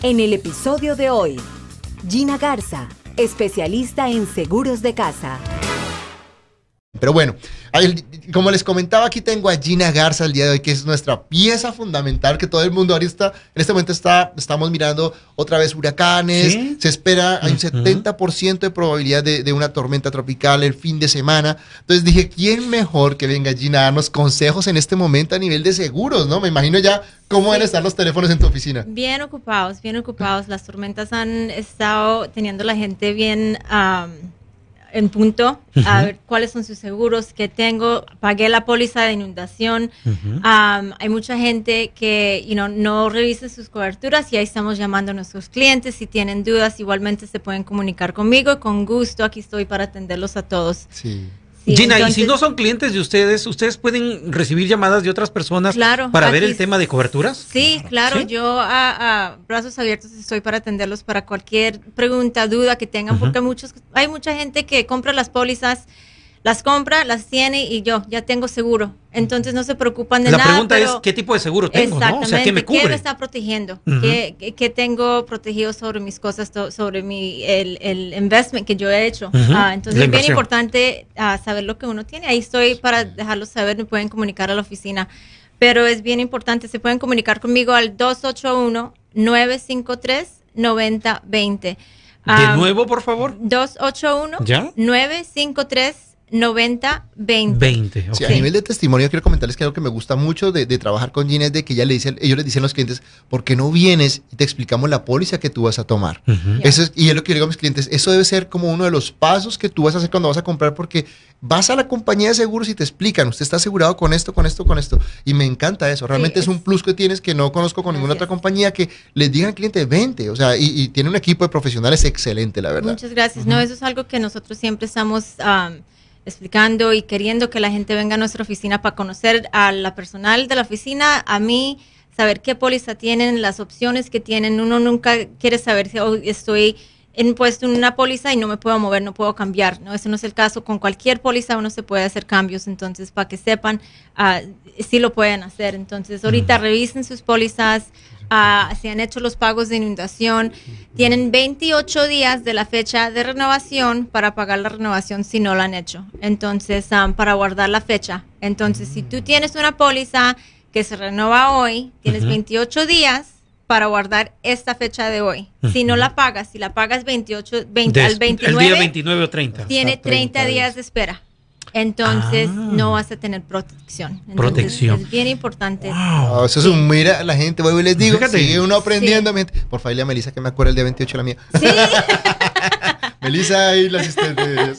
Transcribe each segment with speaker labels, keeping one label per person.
Speaker 1: En el episodio de hoy, Gina Garza, especialista en seguros de casa.
Speaker 2: Pero bueno, como les comentaba, aquí tengo a Gina Garza el día de hoy, que es nuestra pieza fundamental, que todo el mundo ahorita, en este momento está, estamos mirando otra vez huracanes, se espera, hay un 70% de probabilidad de, una tormenta tropical el fin de semana. Entonces dije, ¿quién mejor que venga Gina a darnos consejos en este momento a nivel de seguros, no? Me imagino ya cómo van a estar los teléfonos en tu oficina.
Speaker 3: Bien ocupados, bien ocupados. Las tormentas han estado teniendo la gente bien en punto, a ver cuáles son sus seguros que tengo. Pagué la póliza de inundación. hay mucha gente que you know, no revisa sus coberturas y ahí estamos llamando a nuestros clientes. Si tienen dudas, igualmente se pueden comunicar conmigo. Con gusto, aquí estoy para atenderlos a todos.
Speaker 2: Sí.
Speaker 4: Gina, y si no son clientes de ustedes, ¿ustedes pueden recibir llamadas de otras personas para ver el tema de coberturas?
Speaker 3: Sí, claro, yo a, brazos abiertos estoy para atenderlos para cualquier pregunta, duda que tengan, porque muchos, hay mucha gente que compra las pólizas las compra, las tiene y yo ya tengo seguro. Entonces no se preocupan de
Speaker 4: nada.
Speaker 3: La
Speaker 4: pregunta es qué tipo de seguro tengo, ¿no? O sea, ¿qué me cubre?
Speaker 3: ¿Qué me está protegiendo? ¿Qué, tengo protegido sobre mis cosas, sobre mi, el, el investment que yo he hecho? Ah, entonces es bien importante ah, saber lo que uno tiene. Ahí estoy para dejarlos saber, me pueden comunicar a la oficina. Pero es bien importante, se pueden comunicar conmigo al 281 953 9020.
Speaker 4: De nuevo, por favor.
Speaker 3: 281 953 90, 20.
Speaker 4: 20
Speaker 2: a nivel de testimonio, quiero comentarles que algo que me gusta mucho de, trabajar con Gina es de que ella le dice, ellos le dicen a los clientes, ¿por qué no vienes y te explicamos la póliza que tú vas a tomar? eso es, y es lo que yo digo a mis clientes, eso debe ser como uno de los pasos que tú vas a hacer cuando vas a comprar, porque vas a la compañía de seguros y te explican, usted está asegurado con esto, con esto, con esto. Y me encanta eso. Realmente es, un plus que tienes que no conozco con ninguna otra compañía que les digan al cliente, vente. O sea, y, tiene un equipo de profesionales excelente, la verdad.
Speaker 3: Muchas gracias. No, eso es algo que nosotros siempre estamos explicando y queriendo que la gente venga a nuestra oficina para conocer a la personal de la oficina, a mí, saber qué póliza tienen, las opciones que tienen. Uno nunca quiere saber si estoy en puesto en una póliza y no me puedo mover, no puedo cambiar. No, ese no es el caso. Con cualquier póliza uno se puede hacer cambios. Entonces, para que sepan, uh, sí lo pueden hacer. Entonces, ahorita revisen sus pólizas, uh, se han hecho los pagos de inundación. Tienen 28 días de la fecha de renovación para pagar la renovación si no la han hecho. Entonces, um, para guardar la fecha. Entonces, si tú tienes una póliza que se renova hoy, tienes 28 días para guardar esta fecha de hoy. Si no la pagas, si la pagas 28, 20, al 29,
Speaker 4: el día 29 o 30.
Speaker 3: Tiene 30, días de espera. Entonces ah. no vas a tener protección.
Speaker 4: protección.
Speaker 3: Es bien importante.
Speaker 2: Wow. eso es un mira la gente, voy y les digo, Fíjate. sigue uno aprendiendo. Por favor, a Melissa que me acuerdo el día 28 la mía. Sí. Melissa y la asistente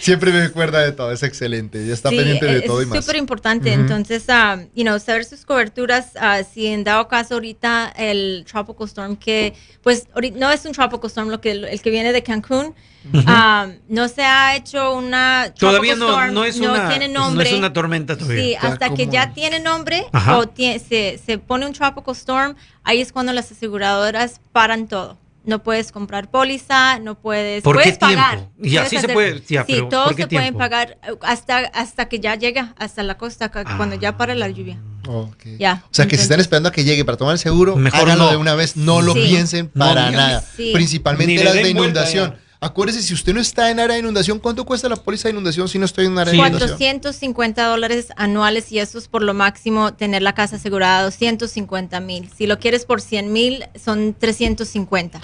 Speaker 2: siempre me acuerda de todo, es excelente, ya está pendiente de todo y más.
Speaker 3: Es súper importante, entonces, uh, you know, saber sus coberturas, uh, si en dado caso ahorita el Tropical Storm que, pues, no es un Tropical Storm lo que, el que viene de Cancún, um, no se ha hecho una
Speaker 4: todavía no, no es una tiene nombre. no es una tormenta todavía.
Speaker 3: Sí, hasta que ya tiene nombre o se, se pone un tropical storm, ahí es cuando las aseguradoras paran todo no puedes comprar póliza, no puedes,
Speaker 4: ¿Por
Speaker 3: puedes
Speaker 4: qué pagar. Y así se puede,
Speaker 3: sí, todos se pueden pagar uh, hasta hasta que ya llega hasta la costa cuando ya para la lluvia.
Speaker 2: Okay. Ya. O sea, que si están esperando a que llegue para tomar el seguro, mejor háganlo de una vez, no lo piensen para nada. Principalmente las de inundación. Acuérdese, si usted no está en área de inundación, ¿cuánto cuesta la póliza de inundación si no estoy en área de inundación?
Speaker 3: 450 dólares anuales y eso es por lo máximo tener la casa asegurada 250 mil. Si lo quieres por 100 mil, son 350.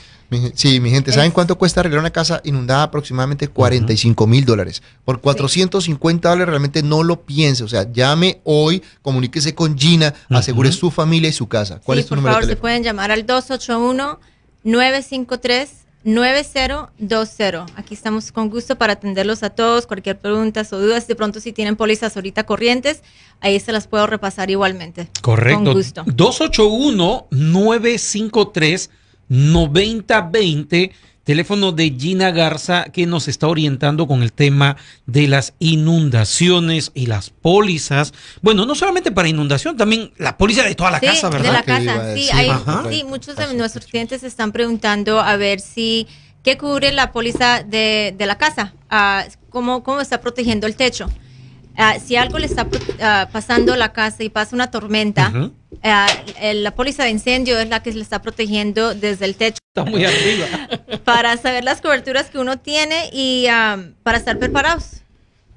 Speaker 2: sí, mi gente, ¿saben cuánto cuesta arreglar una casa inundada? Aproximadamente 45 mil dólares. Por 450 dólares realmente no lo piense. O sea, llame hoy, comuníquese con Gina, asegure su familia y su casa. ¿Cuál es tu número
Speaker 3: de teléfono? se pueden llamar al 281 953 9020. Aquí estamos con gusto para atenderlos a todos. Cualquier pregunta o dudas, de pronto si tienen pólizas ahorita corrientes, ahí se las puedo repasar igualmente.
Speaker 4: Correcto. Con gusto. 281-953-9020 Teléfono de Gina Garza que nos está orientando con el tema de las inundaciones y las pólizas. Bueno, no solamente para inundación, también la póliza de toda la casa, ¿verdad?
Speaker 3: De la casa, sí, sí, muchos de nuestros clientes están preguntando a ver si qué cubre la póliza de, la casa, ah, cómo, cómo está protegiendo el techo. Ah, si algo le está ah, pasando a la casa y pasa una tormenta,
Speaker 4: Ujú.
Speaker 3: ah, el- la póliza de incendio es la que le está protegiendo desde el techo
Speaker 4: Está muy arriba.
Speaker 3: para saber las coberturas que uno tiene y ah, para estar preparados.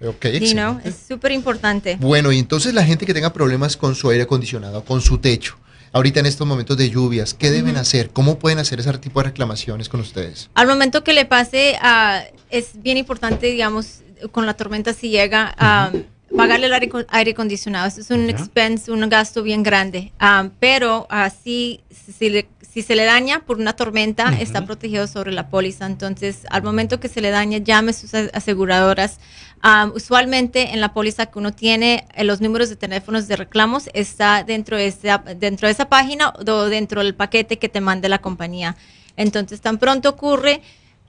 Speaker 2: Ok,
Speaker 3: You know, es súper importante.
Speaker 2: Bueno, y entonces la gente que tenga problemas con su aire acondicionado, con su techo, ahorita en estos momentos de lluvias, ¿qué deben hacer? ¿Cómo pueden hacer ese tipo de reclamaciones con ustedes?
Speaker 3: Al momento que le pase, ah, es bien importante, digamos, con la tormenta si llega, a pagarle el aire, aire acondicionado. Eso es un expense, un gasto bien grande. Ah, pero así, si, le- si se le daña por una tormenta, está protegido sobre la póliza. Entonces, al momento que se le daña, llame a sus aseguradoras. Ah, usualmente en la póliza que uno tiene, eh, los números de teléfonos de reclamos está dentro de esa, dentro de esa página o dentro del paquete que te mande la compañía. Entonces, tan pronto ocurre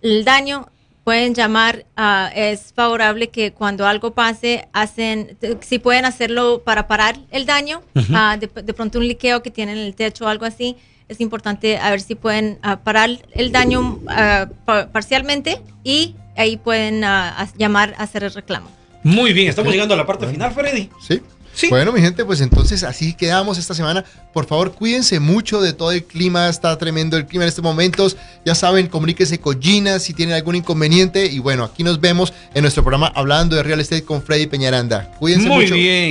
Speaker 3: el daño, pueden llamar. ah, es favorable que cuando algo pase, hacen, si pueden hacerlo para parar el daño,
Speaker 4: Ujú.
Speaker 3: ah, de, de pronto un liqueo que tienen en el techo o algo así. Es importante a ver si pueden ah, parar el daño pa- parcialmente y ahí pueden llamar a hacer el reclamo.
Speaker 4: Muy bien, estamos llegando a la parte final, Freddy.
Speaker 2: ¿Sí?
Speaker 4: Sí.
Speaker 2: Bueno, mi gente, pues entonces así quedamos esta semana. Por favor, cuídense mucho de todo el clima. Está tremendo el clima en estos momentos. Ya saben, comuníquense con Gina si tienen algún inconveniente. Y bueno, aquí nos vemos en nuestro programa hablando de Real Estate con Freddy Peñaranda. Cuídense
Speaker 4: Muy
Speaker 2: mucho.
Speaker 4: bien.